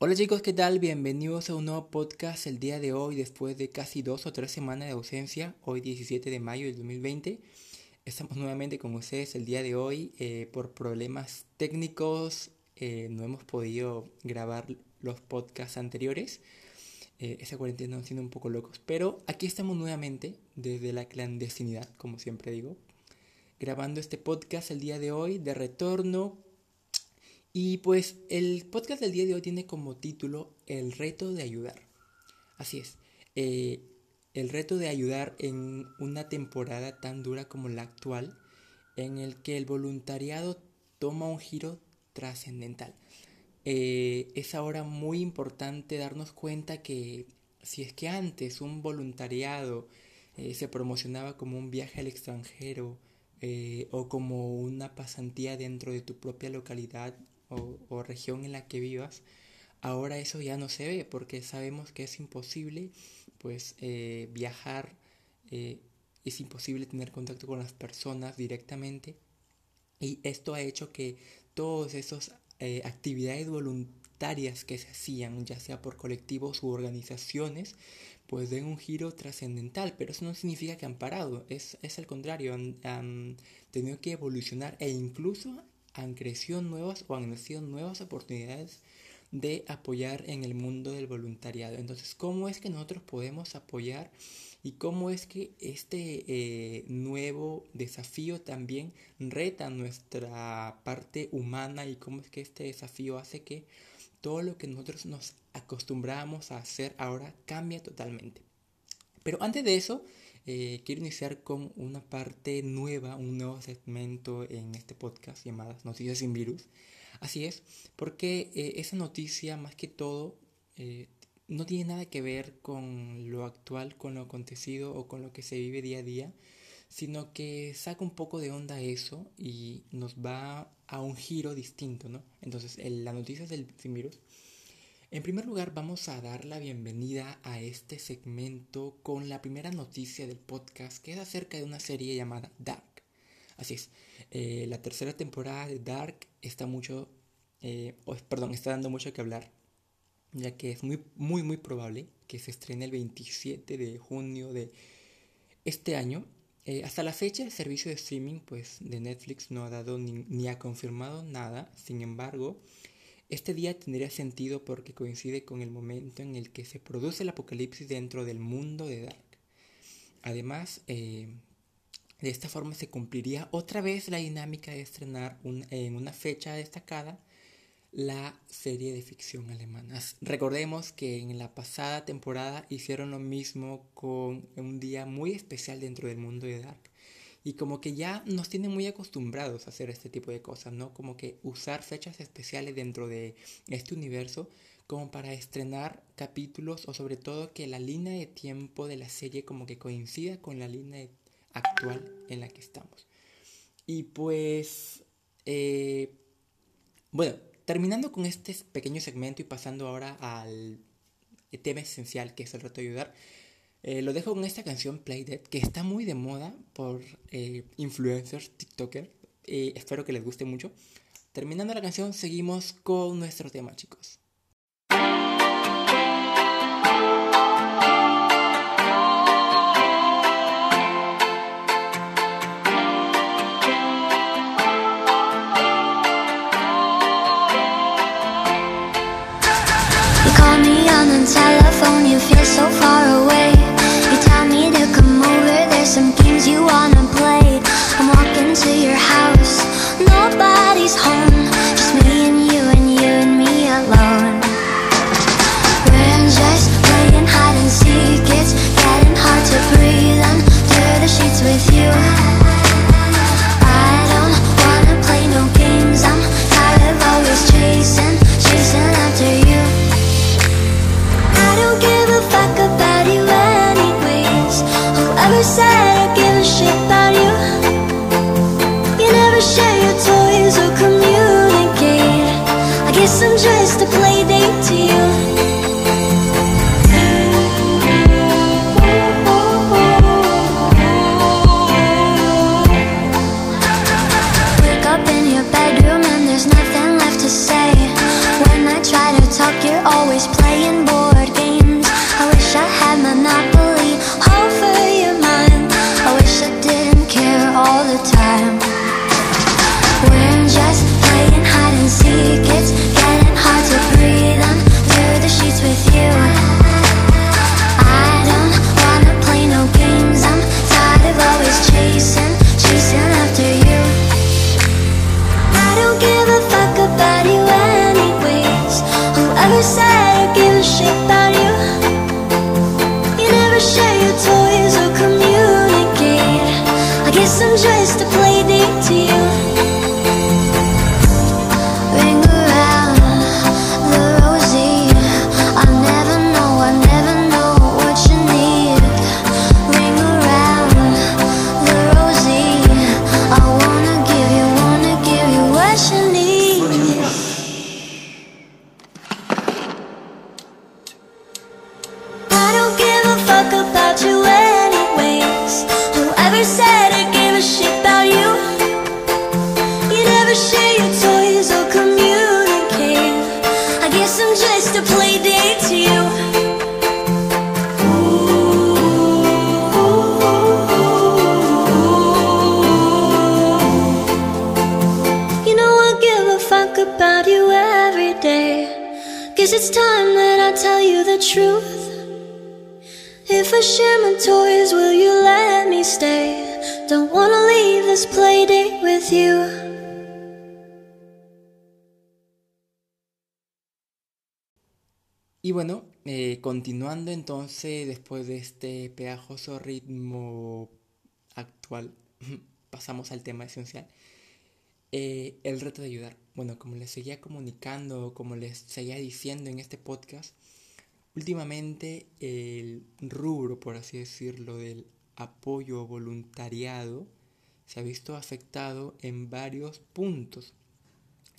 Hola chicos, ¿qué tal? Bienvenidos a un nuevo podcast el día de hoy, después de casi dos o tres semanas de ausencia, hoy 17 de mayo del 2020. Estamos nuevamente con ustedes el día de hoy. Eh, por problemas técnicos eh, no hemos podido grabar los podcasts anteriores. Eh, esa cuarentena nos siendo un poco locos, pero aquí estamos nuevamente desde la clandestinidad, como siempre digo, grabando este podcast el día de hoy de retorno y pues el podcast del día de hoy tiene como título El reto de ayudar. Así es, eh, el reto de ayudar en una temporada tan dura como la actual, en el que el voluntariado toma un giro trascendental. Eh, es ahora muy importante darnos cuenta que si es que antes un voluntariado eh, se promocionaba como un viaje al extranjero o como una pasantía dentro de tu propia localidad o, región en la que vivas, ahora eso ya no se ve porque sabemos que es imposible pues eh, viajar, eh, es imposible tener contacto con las personas directamente. Y esto ha hecho que todas esas eh, actividades voluntarias que se hacían, ya sea por colectivos u organizaciones, pues den un giro trascendental, pero eso no significa que han parado, es, es al contrario, han, han tenido que evolucionar e incluso han crecido nuevas o han nacido nuevas oportunidades de apoyar en el mundo del voluntariado. Entonces, ¿cómo es que nosotros podemos apoyar y cómo es que este eh, nuevo desafío también reta nuestra parte humana y cómo es que este desafío hace que todo lo que nosotros nos acostumbramos a hacer ahora cambia totalmente? Pero antes de eso, eh, quiero iniciar con una parte nueva, un nuevo segmento en este podcast llamado Noticias sin Virus. Así es, porque eh, esa noticia más que todo eh, no tiene nada que ver con lo actual, con lo acontecido o con lo que se vive día a día, sino que saca un poco de onda eso y nos va a un giro distinto, ¿no? Entonces, la noticia del sin virus en primer lugar, vamos a dar la bienvenida a este segmento con la primera noticia del podcast, que es acerca de una serie llamada Dark. Así es, eh, la tercera temporada de Dark está mucho, eh, perdón, está dando mucho que hablar, ya que es muy, muy, muy probable que se estrene el 27 de junio de este año. Eh, hasta la fecha, el servicio de streaming pues, de Netflix no ha dado ni, ni ha confirmado nada. Sin embargo, este día tendría sentido porque coincide con el momento en el que se produce el apocalipsis dentro del mundo de Dark. Además, eh, de esta forma se cumpliría otra vez la dinámica de estrenar en una fecha destacada la serie de ficción alemana. Recordemos que en la pasada temporada hicieron lo mismo con un día muy especial dentro del mundo de Dark y como que ya nos tienen muy acostumbrados a hacer este tipo de cosas, ¿no? Como que usar fechas especiales dentro de este universo como para estrenar capítulos o sobre todo que la línea de tiempo de la serie como que coincida con la línea actual en la que estamos. Y pues, eh, bueno, terminando con este pequeño segmento y pasando ahora al tema esencial que es el reto de ayudar, eh, lo dejo con esta canción Play Dead, que está muy de moda por eh, influencers, TikTokers. Eh, espero que les guste mucho. Terminando la canción, seguimos con nuestro tema, chicos. fuck about you anyways. Ever said I give a shit about you. You never share your toys or communicate. I guess I'm just used to play. Guess it's time that I tell you the truth. If I share my toys, will you let me stay? Don't wanna leave this play date with you. Y bueno, eh, continuando entonces después de este pegajoso ritmo actual, pasamos al tema esencial. Eh, el reto de ayudar. Bueno, como les seguía comunicando, como les seguía diciendo en este podcast, últimamente el rubro, por así decirlo, del apoyo voluntariado se ha visto afectado en varios puntos,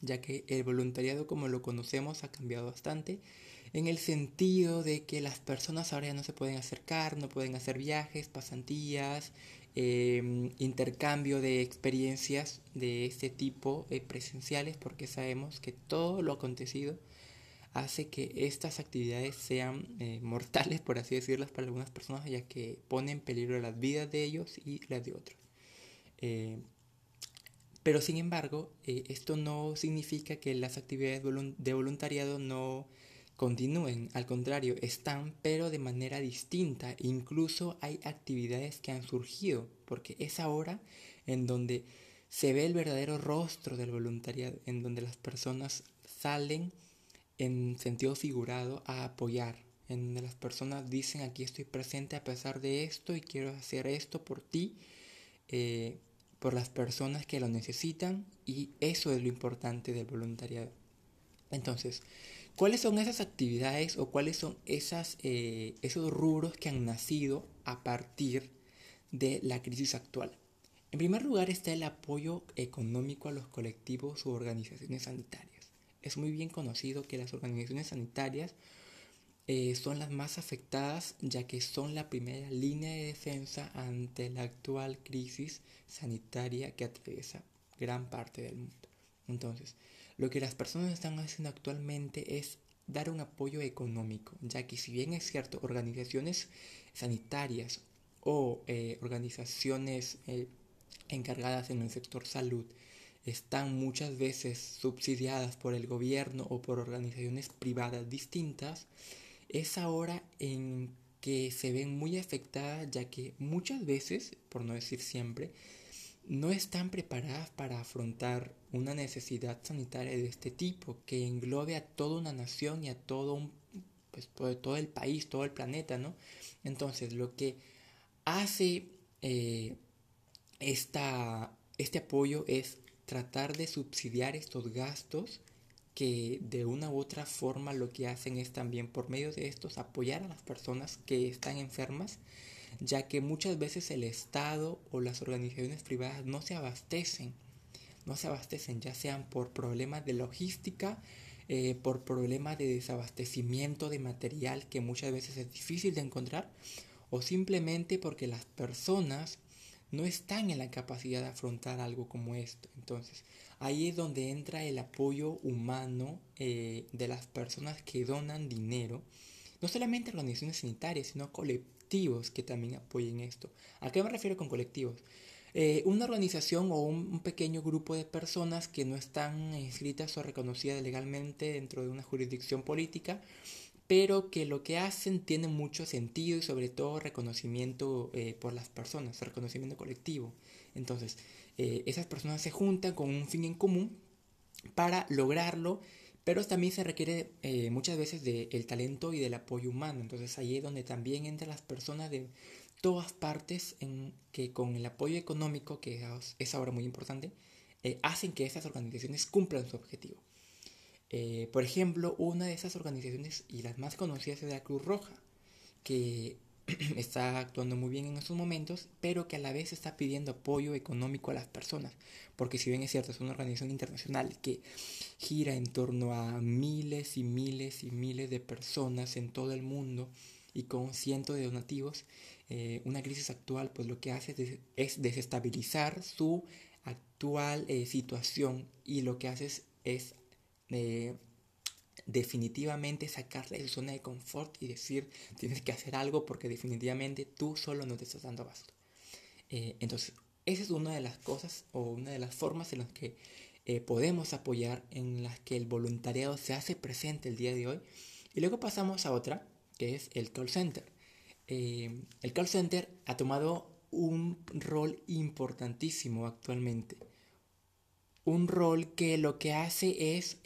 ya que el voluntariado como lo conocemos ha cambiado bastante en el sentido de que las personas ahora ya no se pueden acercar, no pueden hacer viajes, pasantías, eh, intercambio de experiencias de este tipo eh, presenciales, porque sabemos que todo lo acontecido hace que estas actividades sean eh, mortales, por así decirlas, para algunas personas, ya que ponen en peligro las vidas de ellos y las de otros. Eh, pero sin embargo, eh, esto no significa que las actividades de voluntariado no continúen, al contrario, están pero de manera distinta. Incluso hay actividades que han surgido, porque es ahora en donde se ve el verdadero rostro del voluntariado, en donde las personas salen en sentido figurado a apoyar, en donde las personas dicen aquí estoy presente a pesar de esto y quiero hacer esto por ti, eh, por las personas que lo necesitan y eso es lo importante del voluntariado. Entonces, ¿cuáles son esas actividades o cuáles son eh, esos rubros que han nacido a partir de la crisis actual? En primer lugar está el apoyo económico a los colectivos u organizaciones sanitarias. Es muy bien conocido que las organizaciones sanitarias eh, son las más afectadas ya que son la primera línea de defensa ante la actual crisis sanitaria que atraviesa gran parte del mundo. Entonces, lo que las personas están haciendo actualmente es dar un apoyo económico, ya que si bien es cierto, organizaciones sanitarias o eh, organizaciones eh, encargadas en el sector salud están muchas veces subsidiadas por el gobierno o por organizaciones privadas distintas, es ahora en que se ven muy afectadas ya que muchas veces, por no decir siempre, no están preparadas para afrontar una necesidad sanitaria de este tipo que englobe a toda una nación y a todo un pues todo el país, todo el planeta, ¿no? Entonces, lo que hace eh, esta, este apoyo es tratar de subsidiar estos gastos que de una u otra forma lo que hacen es también por medio de estos apoyar a las personas que están enfermas, ya que muchas veces el Estado o las organizaciones privadas no se abastecen, no se abastecen ya sean por problemas de logística, eh, por problemas de desabastecimiento de material que muchas veces es difícil de encontrar, o simplemente porque las personas no están en la capacidad de afrontar algo como esto. Entonces, ahí es donde entra el apoyo humano eh, de las personas que donan dinero, no solamente organizaciones sanitarias, sino colectivos que también apoyen esto. ¿A qué me refiero con colectivos? Eh, una organización o un, pequeño grupo de personas que no están inscritas o reconocidas legalmente dentro de una jurisdicción política, pero que lo que hacen tiene mucho sentido y sobre todo reconocimiento eh, por las personas, reconocimiento colectivo. Entonces, eh, esas personas se juntan con un fin en común para lograrlo, pero también se requiere eh, muchas veces del talento y del apoyo humano. Entonces ahí es donde también entran las personas de todas partes en que con el apoyo económico, que es ahora muy importante, hacen que esas organizaciones cumplan su objetivo. Eh, por ejemplo, una de esas organizaciones y las más conocidas es la Cruz Roja, que está actuando muy bien en estos momentos, pero que a la vez está pidiendo apoyo económico a las personas, porque si bien es cierto, es una organización internacional que gira en torno a miles y miles y miles de personas en todo el mundo y con cientos de donativos, eh, una crisis actual pues lo que hace es, desestabilizar su actual eh, situación y lo que hace es, es definitivamente sacarle de su zona de confort y decir, tienes que hacer algo porque definitivamente tú solo no te estás dando abasto. Eh, entonces, esa es una de las cosas o una de las formas en las que eh, podemos apoyar, en las que el voluntariado se hace presente el día de hoy. Y luego pasamos a otra, que es el call center. Eh, el call center ha tomado un rol importantísimo actualmente. Un rol que lo que hace es,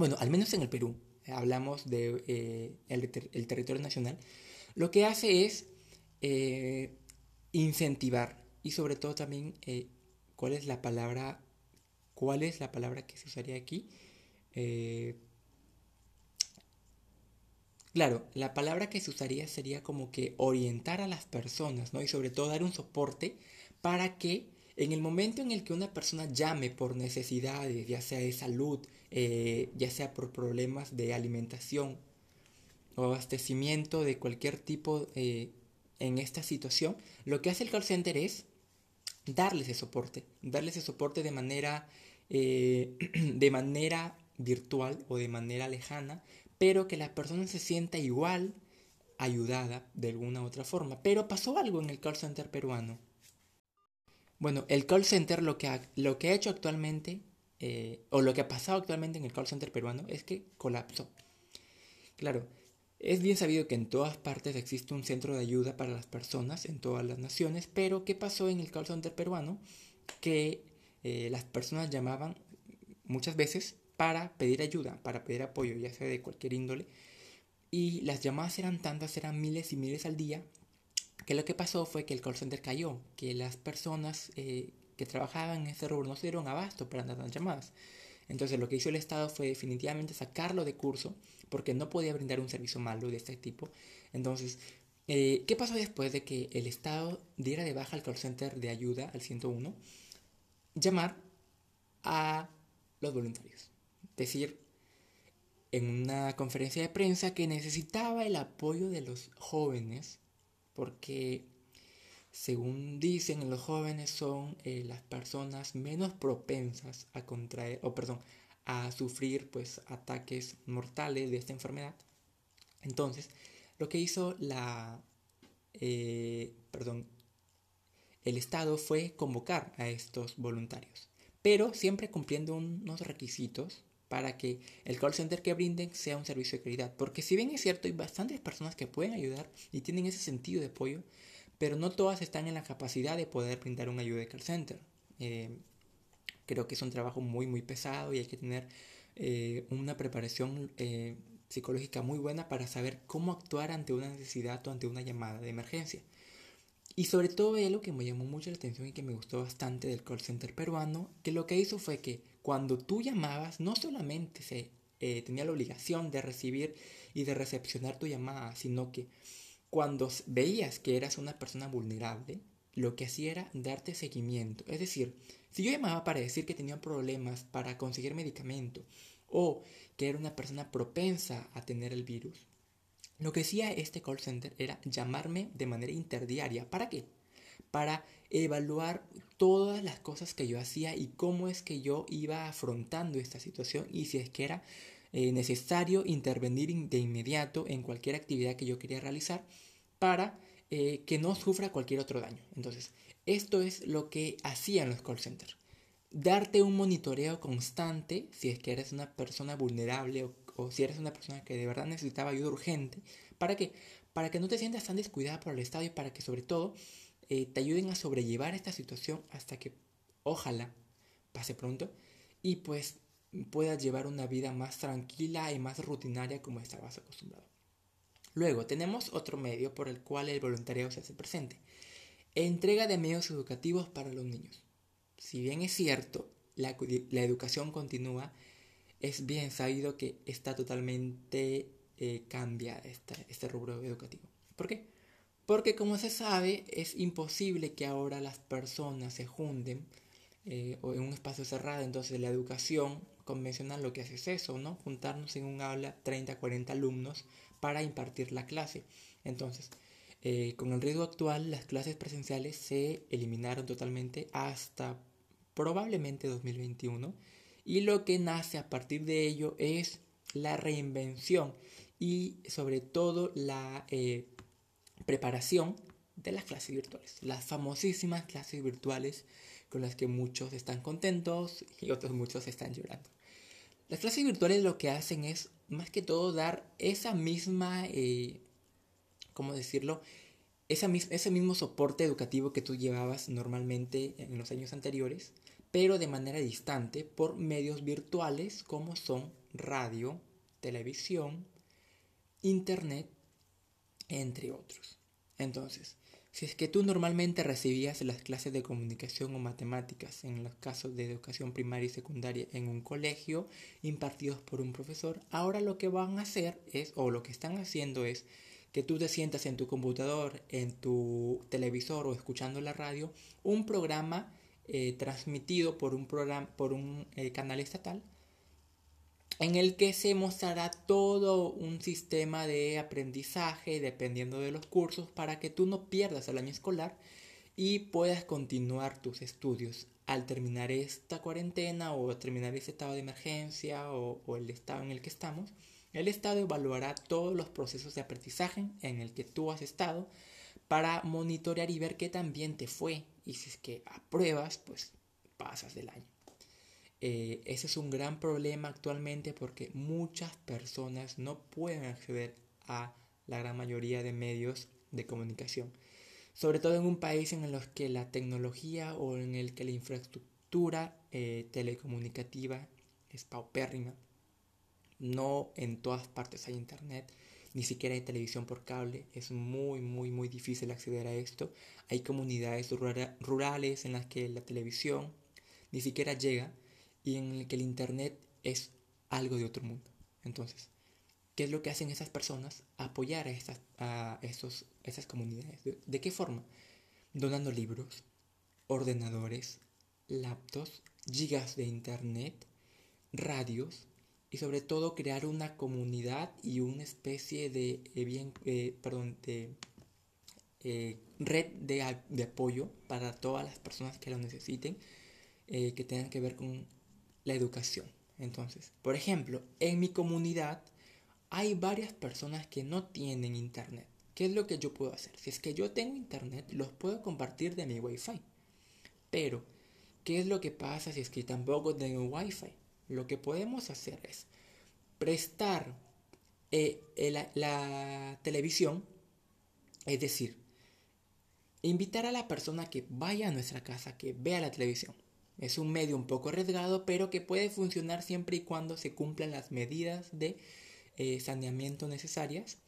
bueno, al menos en el Perú, hablamos de eh, territorio nacional, lo que hace es eh, incentivar y sobre todo también, ¿cuál es la palabra? ¿Cuál es la palabra que se usaría aquí? Claro, la palabra que se usaría sería como que orientar a las personas, ¿no? Y sobre todo dar un soporte para que en el momento en el que una persona llame por necesidades, ya sea de salud, eh, ya sea por problemas de alimentación o abastecimiento de cualquier tipo eh, en esta situación, lo que hace el call center es darles ese soporte, darles ese soporte de manera, eh, de manera virtual o de manera lejana, pero que la persona se sienta igual ayudada de alguna u otra forma. Pero pasó algo en el call center peruano. Bueno, el call center lo que ha, lo que ha hecho actualmente, eh, o lo que ha pasado actualmente en el call center peruano, es que colapsó. Claro, es bien sabido que en todas partes existe un centro de ayuda para las personas, en todas las naciones, pero ¿qué pasó en el call center peruano? Que eh, las personas llamaban muchas veces para pedir ayuda, para pedir apoyo, ya sea de cualquier índole. Y las llamadas eran tantas, eran miles y miles al día, que lo que pasó fue que el call center cayó, que las personas eh, que trabajaban en ese rubro no se dieron abasto para dar las llamadas. Entonces lo que hizo el Estado fue definitivamente sacarlo de curso, porque no podía brindar un servicio malo de este tipo. Entonces, eh, ¿qué pasó después de que el Estado diera de baja al call center de ayuda al 101? Llamar a los voluntarios decir en una conferencia de prensa que necesitaba el apoyo de los jóvenes porque según dicen los jóvenes son eh, las personas menos propensas a contraer o perdón a sufrir pues ataques mortales de esta enfermedad entonces lo que hizo la eh, perdón el estado fue convocar a estos voluntarios pero siempre cumpliendo unos requisitos para que el call center que brinden sea un servicio de calidad. Porque si bien es cierto, hay bastantes personas que pueden ayudar y tienen ese sentido de apoyo, pero no todas están en la capacidad de poder brindar una ayuda de call center. Eh, creo que es un trabajo muy, muy pesado y hay que tener eh, una preparación eh, psicológica muy buena para saber cómo actuar ante una necesidad o ante una llamada de emergencia. Y sobre todo lo que me llamó mucho la atención y que me gustó bastante del call center peruano, que lo que hizo fue que cuando tú llamabas, no solamente se tenía la obligación de recibir y de recepcionar tu llamada, sino que cuando veías que eras una persona vulnerable, lo que hacía era darte seguimiento. Es decir, si yo llamaba para decir que tenía problemas para conseguir medicamento o que era una persona propensa a tener el virus, lo que hacía este call center era llamarme de manera interdiaria. ¿Para qué? Para evaluar todas las cosas que yo hacía y cómo es que yo iba afrontando esta situación y si es que era eh, necesario intervenir de inmediato en cualquier actividad que yo quería realizar para eh, que no sufra cualquier otro daño. Entonces, esto es lo que hacían los call centers. Darte un monitoreo constante si es que eres una persona vulnerable o si eres una persona que de verdad necesitaba ayuda urgente, ¿para qué? Para que no te sientas tan descuidada por el Estado y para que sobre todo eh, te ayuden a sobrellevar esta situación hasta que ojalá pase pronto y pues puedas llevar una vida más tranquila y más rutinaria como estabas acostumbrado. Luego tenemos otro medio por el cual el voluntariado se hace presente. Entrega de medios educativos para los niños. Si bien es cierto, la, educación continúa, es bien sabido que está totalmente eh, cambia este rubro educativo. ¿Por qué? Porque como se sabe, es imposible que ahora las personas se junten eh, en un espacio cerrado, entonces la educación convencional lo que hace es eso, ¿no? Juntarnos en un aula 30, 40 alumnos para impartir la clase. Entonces, eh, con el riesgo actual, las clases presenciales se eliminaron totalmente hasta probablemente 2021 y lo que nace a partir de ello es la reinvención y sobre todo la eh, preparación de las clases virtuales, las famosísimas clases virtuales con las que muchos están contentos y otros muchos están llorando. Las clases virtuales lo que hacen es más que todo dar esa misma, eh, ¿cómo decirlo? Ese mismo soporte educativo que tú llevabas normalmente en los años anteriores, pero de manera distante por medios virtuales como son radio, televisión, internet, entre otros. Entonces, si es que tú normalmente recibías las clases de comunicación o matemáticas en los casos de educación primaria y secundaria en un colegio impartidos por un profesor, ahora lo que van a hacer es, o lo que están haciendo es, que tú te sientas en tu computador, en tu televisor o escuchando la radio, un programa eh, transmitido por un, programa, por un eh, canal estatal en el que se mostrará todo un sistema de aprendizaje dependiendo de los cursos para que tú no pierdas el año escolar y puedas continuar tus estudios al terminar esta cuarentena o terminar ese estado de emergencia o, el estado en el que estamos. El Estado evaluará todos los procesos de aprendizaje en el que tú has estado para monitorear y ver qué tan bien te fue. Y si es que apruebas, pues pasas del año. Eh, ese es un gran problema actualmente porque muchas personas no pueden acceder a la gran mayoría de medios de comunicación. Sobre todo en un país en el que la tecnología o en el que la infraestructura eh, telecomunicativa es paupérrima. No en todas partes hay internet, ni siquiera hay televisión por cable. Es muy, muy, muy difícil acceder a esto. Hay comunidades rurales en las que la televisión ni siquiera llega y en el que el Internet es algo de otro mundo. Entonces, ¿qué es lo que hacen esas personas? Apoyar a, estas, a esos, esas comunidades. ¿De, qué forma? Donando libros, ordenadores, laptops, gigas de Internet, radios y sobre todo crear una comunidad y una especie de, eh, bien, eh, perdón, de eh, red de, de, apoyo para todas las personas que lo necesiten, que tengan que ver con la educación. Entonces, por ejemplo, en mi comunidad hay varias personas que no tienen internet. ¿Qué es lo que yo puedo hacer? Si es que yo tengo internet, los puedo compartir de mi wifi. Pero, ¿qué es lo que pasa si es que tampoco tengo wifi? Lo que podemos hacer es prestar eh, la televisión, es decir, invitar a la persona que vaya a nuestra casa, que vea la televisión es un medio un poco arriesgado, pero que puede funcionar siempre y cuando se cumplan las medidas de eh, saneamiento necesarias.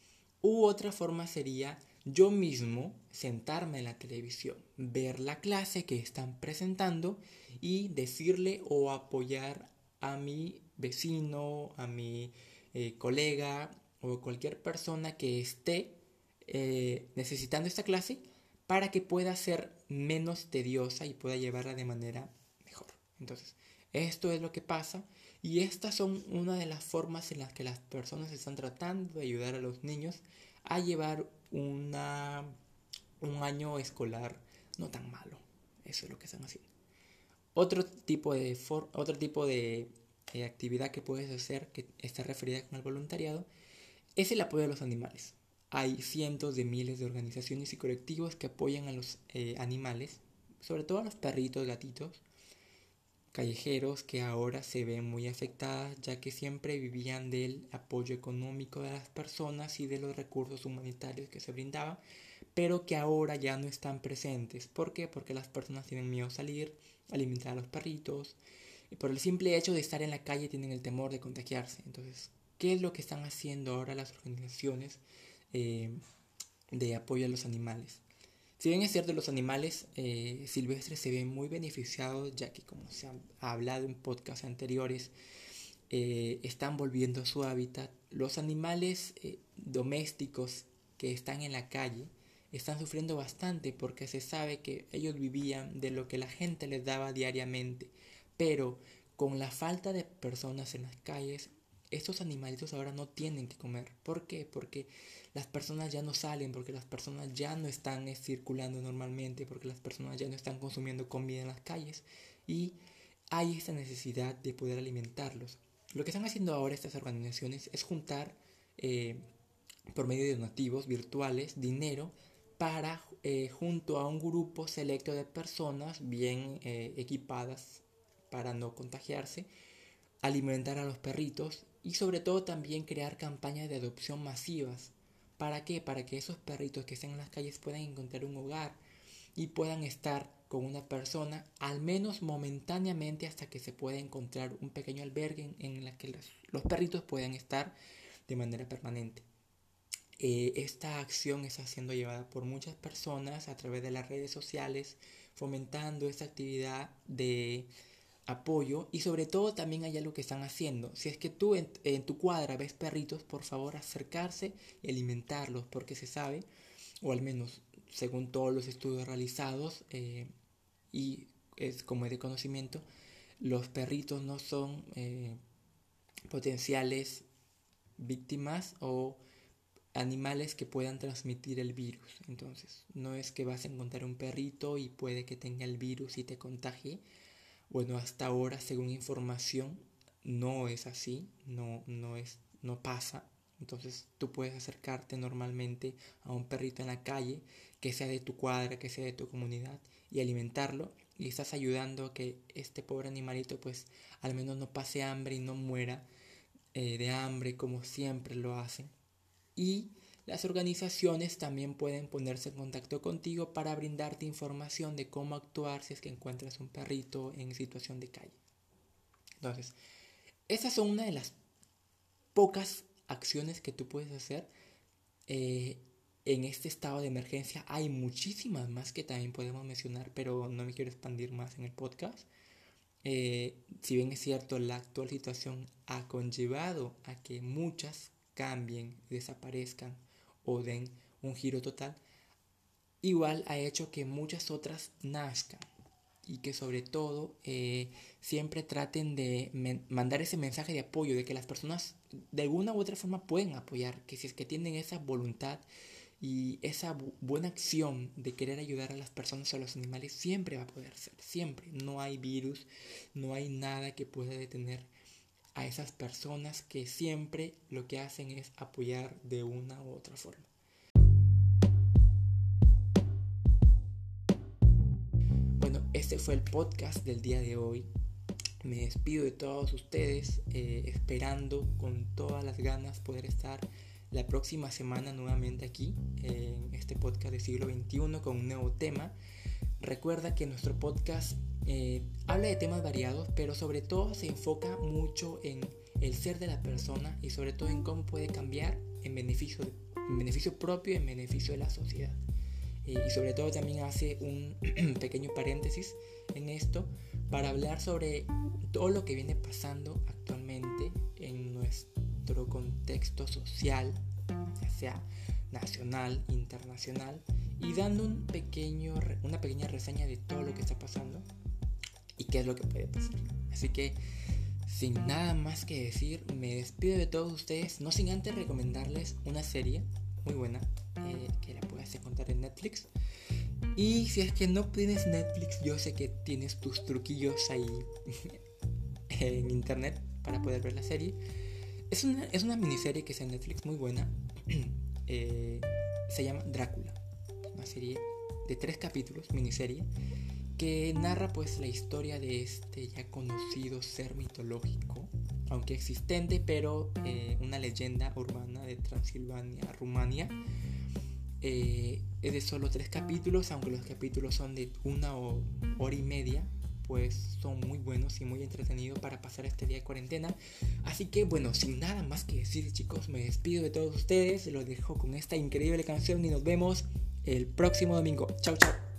U otra forma sería yo mismo sentarme en la televisión, ver la clase que están presentando y decirle o apoyar a mi vecino, a mi eh, colega o cualquier persona que esté eh, necesitando esta clase para que pueda ser menos tediosa y pueda llevarla de manera entonces, esto es lo que pasa y estas son una de las formas en las que las personas están tratando de ayudar a los niños a llevar una, un año escolar no tan malo. Eso es lo que están haciendo. Otro tipo de, otro tipo de actividad que puedes hacer, que está referida con el voluntariado, es el apoyo a los animales. Hay cientos de miles de organizaciones y colectivos que apoyan a los eh, animales, sobre todo a los perritos, gatitos, callejeros que ahora se ven muy afectadas ya que siempre vivían del apoyo económico de las personas y de los recursos humanitarios que se brindaban, pero que ahora ya no están presentes. ¿Por qué? Porque las personas tienen miedo a salir, alimentar a los perritos, y por el simple hecho de estar en la calle tienen el temor de contagiarse. Entonces, ¿qué es lo que están haciendo ahora las organizaciones eh, de apoyo a los animales? Si bien es cierto, los animales eh, silvestres se ven muy beneficiados, ya que como se ha hablado en podcasts anteriores, eh, están volviendo a su hábitat. Los animales eh, domésticos que están en la calle están sufriendo bastante porque se sabe que ellos vivían de lo que la gente les daba diariamente. Pero con la falta de personas en las calles, estos animalitos ahora no tienen que comer. ¿Por qué? Porque las personas ya no salen, porque las personas ya no están eh, circulando normalmente, porque las personas ya no están consumiendo comida en las calles y hay esta necesidad de poder alimentarlos. Lo que están haciendo ahora estas organizaciones es juntar eh, por medio de donativos virtuales dinero para, eh, junto a un grupo selecto de personas bien equipadas para no contagiarse, alimentar a los perritos y sobre todo también crear campañas de adopción masivas. ¿Para qué? Para que esos perritos que estén en las calles puedan encontrar un hogar y puedan estar con una persona, al menos momentáneamente hasta que se pueda encontrar un pequeño albergue en, el que los perritos puedan estar de manera permanente. Eh, esta acción está siendo llevada por muchas personas a través de las redes sociales, fomentando esta actividad de apoyo y sobre todo también hay algo que están haciendo. Si es que tú en, tu cuadra ves perritos, por favor acercarse y alimentarlos porque se sabe, o al menos según todos los estudios realizados eh, y es como es de conocimiento, los perritos no son eh, potenciales víctimas o animales que puedan transmitir el virus. Entonces, no es que vas a encontrar un perrito y puede que tenga el virus y te contagie. Bueno, hasta ahora, según información, no es así, no, no, es, no pasa. Entonces, tú puedes acercarte normalmente a un perrito en la calle, que sea de tu cuadra, que sea de tu comunidad, y alimentarlo. Y estás ayudando a que este pobre animalito, pues, al menos no pase hambre y no muera eh, de hambre como siempre lo hacen y las organizaciones también pueden ponerse en contacto contigo para brindarte información de cómo actuar si es que encuentras un perrito en situación de calle. Entonces, esas son una de las pocas acciones que tú puedes hacer eh, en este estado de emergencia. Hay muchísimas más que también podemos mencionar, pero no me quiero expandir más en el podcast. Eh, si bien es cierto, la actual situación ha conllevado a que muchas cambien, desaparezcan o den un giro total, igual ha hecho que muchas otras nazcan y que sobre todo eh, siempre traten de mandar ese mensaje de apoyo, de que las personas de alguna u otra forma pueden apoyar, que si es que tienen esa voluntad y esa buena acción de querer ayudar a las personas o a los animales, siempre va a poder ser, siempre. No hay virus, no hay nada que pueda detener a esas personas que siempre lo que hacen es apoyar de una u otra forma. Bueno, este fue el podcast del día de hoy. Me despido de todos ustedes, eh, esperando con todas las ganas poder estar la próxima semana nuevamente aquí en este podcast de siglo XXI con un nuevo tema. Recuerda que nuestro podcast eh, habla de temas variados, pero sobre todo se enfoca mucho en el ser de la persona y sobre todo en cómo puede cambiar en beneficio, en beneficio propio y en beneficio de la sociedad. Eh, y sobre todo también hace un pequeño paréntesis en esto para hablar sobre todo lo que viene pasando actualmente en nuestro contexto social, ya sea nacional, internacional, y dando un pequeño, una pequeña reseña de todo lo que está pasando y qué es lo que puede pasar. Así que sin nada más que decir, me despido de todos ustedes, no sin antes recomendarles una serie muy buena eh, que la puedes encontrar en Netflix. Y si es que no tienes Netflix, yo sé que tienes tus truquillos ahí en internet para poder ver la serie. Es una, es una miniserie que es en Netflix muy buena. Eh, se llama Drácula. Serie de tres capítulos, miniserie que narra pues la historia de este ya conocido ser mitológico, aunque existente, pero eh, una leyenda urbana de Transilvania, Rumania. Eh, es de solo tres capítulos, aunque los capítulos son de una hora y media, pues son muy buenos y muy entretenidos para pasar este día de cuarentena. Así que bueno, sin nada más que decir chicos, me despido de todos ustedes, los dejo con esta increíble canción y nos vemos el próximo domingo. Chao, chao.